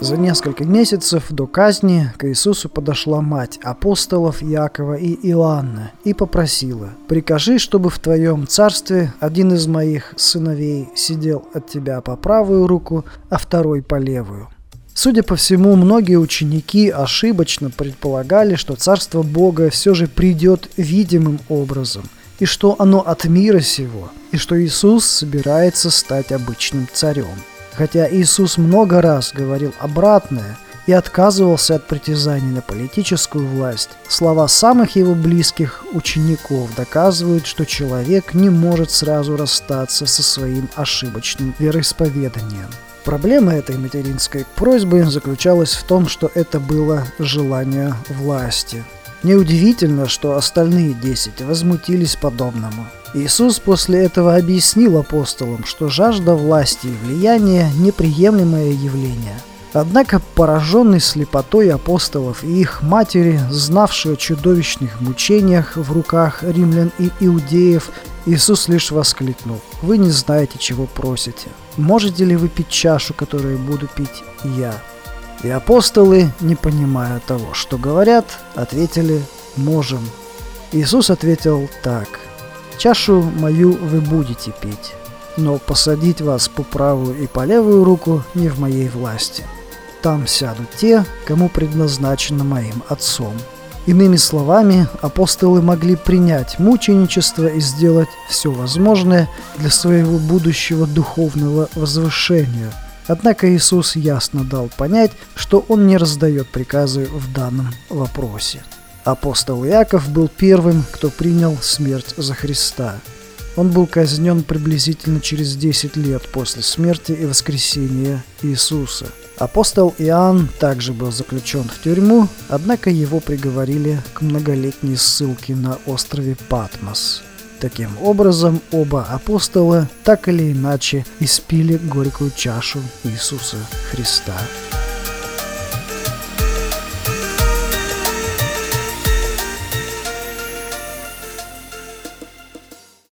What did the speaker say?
За несколько месяцев до казни к Иисусу подошла мать апостолов Якова и Иоанна и попросила, «Прикажи, чтобы в твоем царстве один из моих сыновей сидел от тебя по правую руку, а второй по левую». Судя по всему, многие ученики ошибочно предполагали, что Царство Бога все же придет видимым образом, и что оно от мира сего, и что Иисус собирается стать обычным царем. Хотя Иисус много раз говорил обратное и отказывался от притязаний на политическую власть, слова самых его близких учеников доказывают, что человек не может сразу расстаться со своим ошибочным вероисповеданием. Проблема этой материнской просьбы заключалась в том, что это было желание власти. Неудивительно, что остальные десять возмутились подобному – Иисус после этого объяснил апостолам, что жажда власти и влияния – неприемлемое явление. Однако пораженный слепотой апостолов и их матери, знавшие о чудовищных мучениях в руках римлян и иудеев, Иисус лишь воскликнул «Вы не знаете, чего просите. Можете ли вы пить чашу, которую буду пить я?» И апостолы, не понимая того, что говорят, ответили «Можем». Иисус ответил так – Чашу мою вы будете пить, но посадить вас по правую и по левую руку не в моей власти. Там сядут те, кому предназначено моим отцом. Иными словами, апостолы могли принять мученичество и сделать все возможное для своего будущего духовного возвышения. Однако Иисус ясно дал понять, что Он не раздает приказы в данном вопросе. Апостол Иаков был первым, кто принял смерть за Христа. Он был казнен приблизительно через 10 лет после смерти и воскресения Иисуса. Апостол Иоанн также был заключен в тюрьму, однако его приговорили к многолетней ссылке на острове Патмос. Таким образом, оба апостола так или иначе испили горькую чашу Иисуса Христа.